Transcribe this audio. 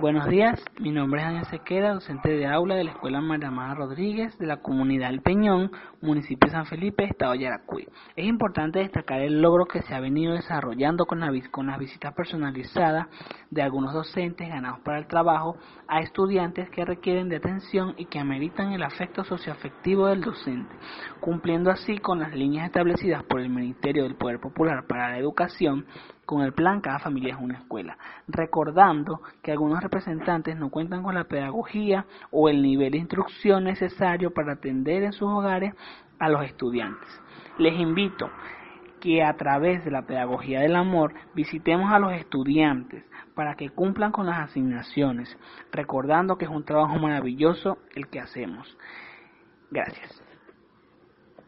Buenos días, mi nombre es Daniel Sequeda, docente de aula de la Escuela María Amada Rodríguez de la comunidad El Peñón, municipio de San Felipe, estado de Yaracuy. Es importante destacar el logro que se ha venido desarrollando con, con las visitas personalizadas de algunos docentes ganados para el trabajo a estudiantes que requieren de atención y que ameritan el afecto socioafectivo del docente, cumpliendo así con las líneas establecidas por el Ministerio del Poder Popular para la Educación con el plan Cada familia es una escuela, recordando que algunos representantes no cuentan con la pedagogía o el nivel de instrucción necesario para atender en sus hogares a los estudiantes. Les invito que a través de la pedagogía del amor visitemos a los estudiantes para que cumplan con las asignaciones, recordando que es un trabajo maravilloso el que hacemos. Gracias.